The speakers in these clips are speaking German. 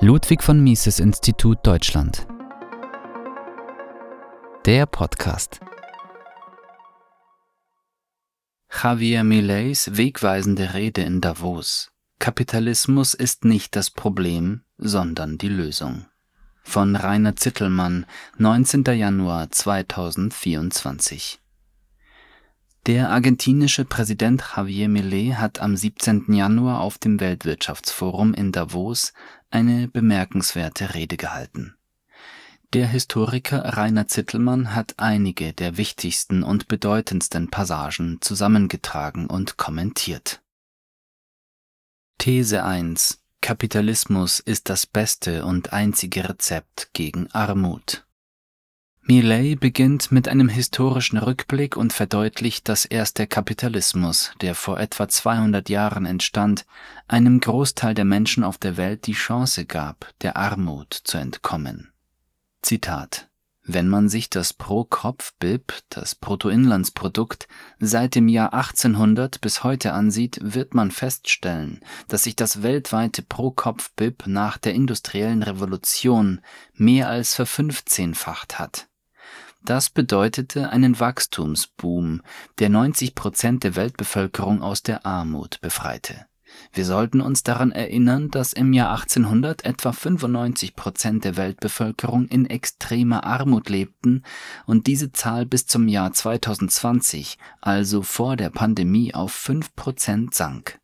Ludwig von Mises Institut Deutschland. Der Podcast. Javier Mileys wegweisende Rede in Davos. Kapitalismus ist nicht das Problem, sondern die Lösung. Von Rainer Zittelmann, 19. Januar 2024. Der argentinische Präsident Javier Milei hat am 17. Januar auf dem Weltwirtschaftsforum in Davos eine bemerkenswerte Rede gehalten. Der Historiker Rainer Zittelmann hat einige der wichtigsten und bedeutendsten Passagen zusammengetragen und kommentiert. These 1 Kapitalismus ist das beste und einzige Rezept gegen Armut. Millet beginnt mit einem historischen Rückblick und verdeutlicht, dass erst der Kapitalismus, der vor etwa 200 Jahren entstand, einem Großteil der Menschen auf der Welt die Chance gab, der Armut zu entkommen. Zitat wenn man sich das Pro-Kopf-BIP, das Bruttoinlandsprodukt, seit dem Jahr 1800 bis heute ansieht, wird man feststellen, dass sich das weltweite Pro-Kopf-BIP nach der industriellen Revolution mehr als verfünfzehnfacht hat. Das bedeutete einen Wachstumsboom, der 90 Prozent der Weltbevölkerung aus der Armut befreite. Wir sollten uns daran erinnern, dass im Jahr 1800 etwa 95 Prozent der Weltbevölkerung in extremer Armut lebten und diese Zahl bis zum Jahr 2020, also vor der Pandemie, auf 5 Prozent sank.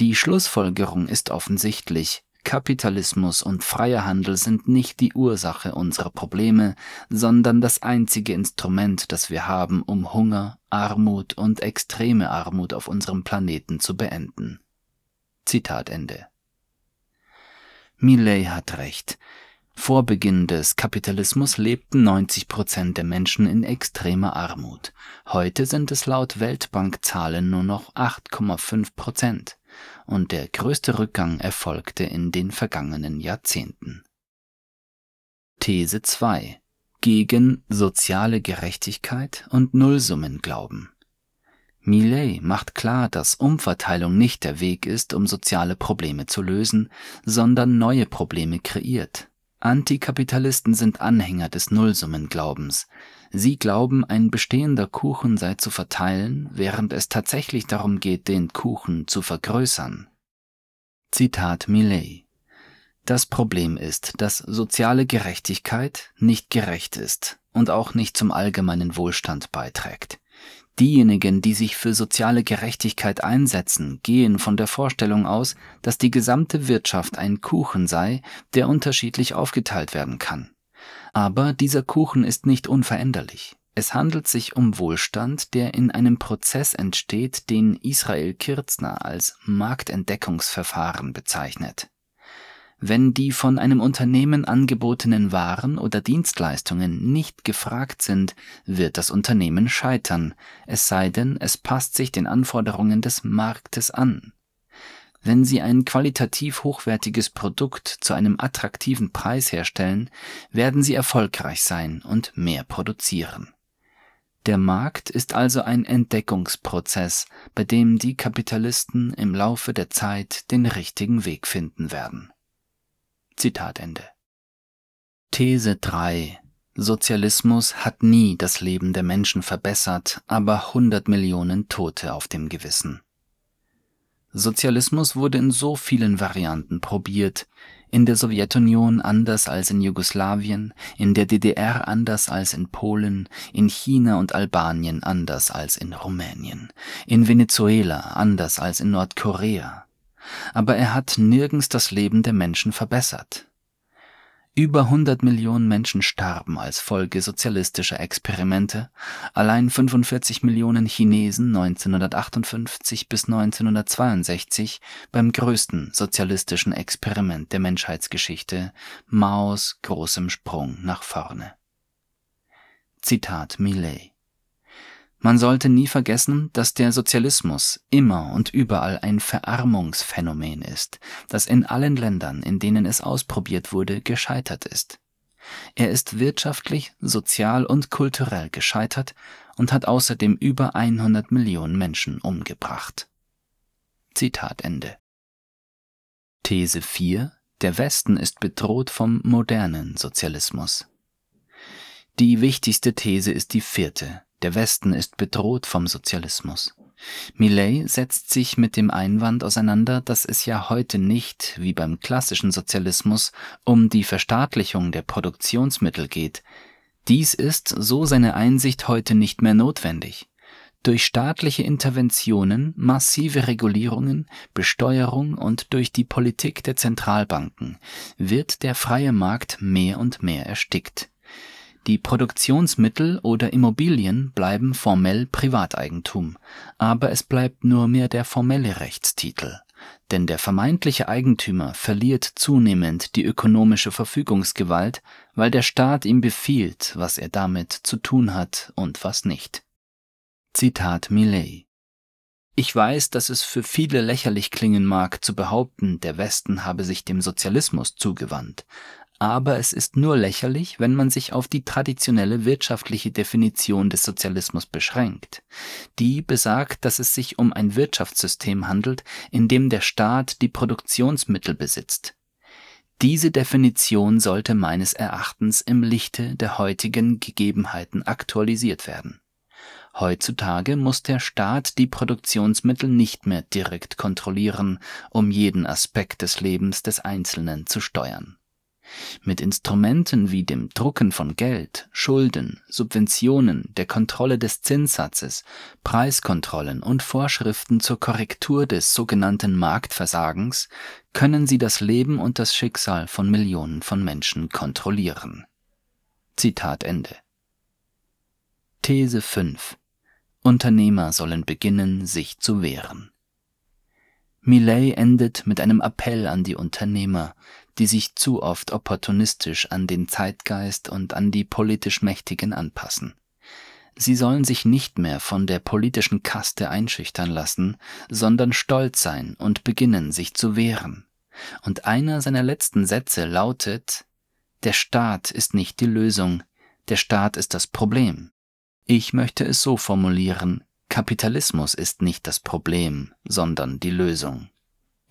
Die Schlussfolgerung ist offensichtlich. Kapitalismus und freier Handel sind nicht die Ursache unserer Probleme, sondern das einzige Instrument, das wir haben, um Hunger, Armut und extreme Armut auf unserem Planeten zu beenden. Zitat Ende. Millet hat recht. Vor Beginn des Kapitalismus lebten 90 Prozent der Menschen in extremer Armut. Heute sind es laut Weltbankzahlen nur noch 8,5 Prozent und der größte Rückgang erfolgte in den vergangenen Jahrzehnten. These 2 gegen soziale Gerechtigkeit und Nullsummenglauben. Millet macht klar, dass Umverteilung nicht der Weg ist, um soziale Probleme zu lösen, sondern neue Probleme kreiert. Antikapitalisten sind Anhänger des Nullsummenglaubens. Sie glauben, ein bestehender Kuchen sei zu verteilen, während es tatsächlich darum geht, den Kuchen zu vergrößern. Zitat Millet Das Problem ist, dass soziale Gerechtigkeit nicht gerecht ist und auch nicht zum allgemeinen Wohlstand beiträgt. Diejenigen, die sich für soziale Gerechtigkeit einsetzen, gehen von der Vorstellung aus, dass die gesamte Wirtschaft ein Kuchen sei, der unterschiedlich aufgeteilt werden kann. Aber dieser Kuchen ist nicht unveränderlich. Es handelt sich um Wohlstand, der in einem Prozess entsteht, den Israel Kirzner als Marktentdeckungsverfahren bezeichnet. Wenn die von einem Unternehmen angebotenen Waren oder Dienstleistungen nicht gefragt sind, wird das Unternehmen scheitern, es sei denn, es passt sich den Anforderungen des Marktes an. Wenn Sie ein qualitativ hochwertiges Produkt zu einem attraktiven Preis herstellen, werden Sie erfolgreich sein und mehr produzieren. Der Markt ist also ein Entdeckungsprozess, bei dem die Kapitalisten im Laufe der Zeit den richtigen Weg finden werden. Zitat Ende. These 3 Sozialismus hat nie das Leben der Menschen verbessert, aber 100 Millionen Tote auf dem Gewissen. Sozialismus wurde in so vielen Varianten probiert, in der Sowjetunion anders als in Jugoslawien, in der DDR anders als in Polen, in China und Albanien anders als in Rumänien, in Venezuela anders als in Nordkorea, aber er hat nirgends das Leben der Menschen verbessert. Über 100 Millionen Menschen starben als Folge sozialistischer Experimente, allein 45 Millionen Chinesen 1958 bis 1962 beim größten sozialistischen Experiment der Menschheitsgeschichte, Maos großem Sprung nach vorne. Zitat Millet man sollte nie vergessen, dass der Sozialismus immer und überall ein Verarmungsphänomen ist, das in allen Ländern, in denen es ausprobiert wurde, gescheitert ist. Er ist wirtschaftlich, sozial und kulturell gescheitert und hat außerdem über 100 Millionen Menschen umgebracht. Zitat Ende. These 4 Der Westen ist bedroht vom modernen Sozialismus. Die wichtigste These ist die vierte. Der Westen ist bedroht vom Sozialismus. Millet setzt sich mit dem Einwand auseinander, dass es ja heute nicht, wie beim klassischen Sozialismus, um die Verstaatlichung der Produktionsmittel geht. Dies ist, so seine Einsicht, heute nicht mehr notwendig. Durch staatliche Interventionen, massive Regulierungen, Besteuerung und durch die Politik der Zentralbanken wird der freie Markt mehr und mehr erstickt. Die Produktionsmittel oder Immobilien bleiben formell Privateigentum, aber es bleibt nur mehr der formelle Rechtstitel, denn der vermeintliche Eigentümer verliert zunehmend die ökonomische Verfügungsgewalt, weil der Staat ihm befiehlt, was er damit zu tun hat und was nicht. Zitat Millet ich weiß, dass es für viele lächerlich klingen mag, zu behaupten, der Westen habe sich dem Sozialismus zugewandt, aber es ist nur lächerlich, wenn man sich auf die traditionelle wirtschaftliche Definition des Sozialismus beschränkt. Die besagt, dass es sich um ein Wirtschaftssystem handelt, in dem der Staat die Produktionsmittel besitzt. Diese Definition sollte meines Erachtens im Lichte der heutigen Gegebenheiten aktualisiert werden. Heutzutage muss der Staat die Produktionsmittel nicht mehr direkt kontrollieren, um jeden Aspekt des Lebens des Einzelnen zu steuern. Mit Instrumenten wie dem Drucken von Geld, Schulden, Subventionen, der Kontrolle des Zinssatzes, Preiskontrollen und Vorschriften zur Korrektur des sogenannten Marktversagens können sie das Leben und das Schicksal von Millionen von Menschen kontrollieren. Zitat Ende. These 5 Unternehmer sollen beginnen, sich zu wehren. Millet endet mit einem Appell an die Unternehmer, die sich zu oft opportunistisch an den Zeitgeist und an die politisch Mächtigen anpassen. Sie sollen sich nicht mehr von der politischen Kaste einschüchtern lassen, sondern stolz sein und beginnen, sich zu wehren. Und einer seiner letzten Sätze lautet Der Staat ist nicht die Lösung, der Staat ist das Problem. Ich möchte es so formulieren Kapitalismus ist nicht das Problem, sondern die Lösung.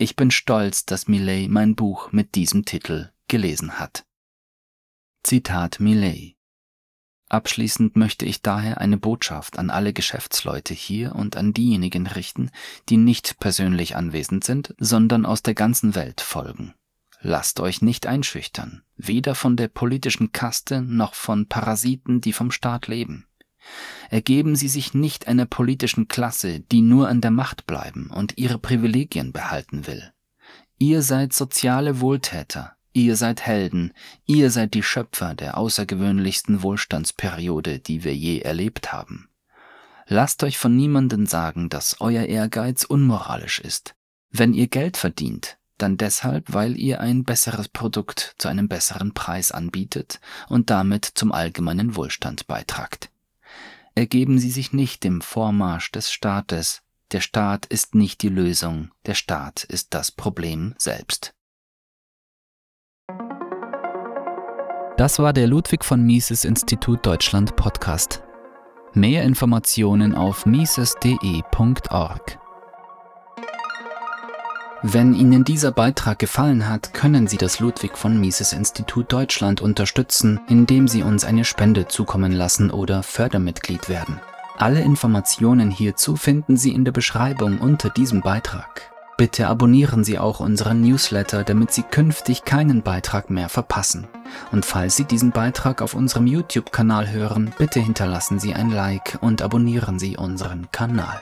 Ich bin stolz, dass Millet mein Buch mit diesem Titel gelesen hat. Zitat Millet Abschließend möchte ich daher eine Botschaft an alle Geschäftsleute hier und an diejenigen richten, die nicht persönlich anwesend sind, sondern aus der ganzen Welt folgen. Lasst euch nicht einschüchtern, weder von der politischen Kaste noch von Parasiten, die vom Staat leben ergeben sie sich nicht einer politischen Klasse, die nur an der Macht bleiben und ihre Privilegien behalten will. Ihr seid soziale Wohltäter, ihr seid Helden, ihr seid die Schöpfer der außergewöhnlichsten Wohlstandsperiode, die wir je erlebt haben. Lasst euch von niemanden sagen, dass euer Ehrgeiz unmoralisch ist. Wenn ihr Geld verdient, dann deshalb, weil ihr ein besseres Produkt zu einem besseren Preis anbietet und damit zum allgemeinen Wohlstand beitragt ergeben sie sich nicht dem Vormarsch des Staates. Der Staat ist nicht die Lösung, der Staat ist das Problem selbst. Das war der Ludwig von Mises Institut Deutschland Podcast. Mehr Informationen auf mises.de.org. Wenn Ihnen dieser Beitrag gefallen hat, können Sie das Ludwig von Mises Institut Deutschland unterstützen, indem Sie uns eine Spende zukommen lassen oder Fördermitglied werden. Alle Informationen hierzu finden Sie in der Beschreibung unter diesem Beitrag. Bitte abonnieren Sie auch unseren Newsletter, damit Sie künftig keinen Beitrag mehr verpassen. Und falls Sie diesen Beitrag auf unserem YouTube-Kanal hören, bitte hinterlassen Sie ein Like und abonnieren Sie unseren Kanal.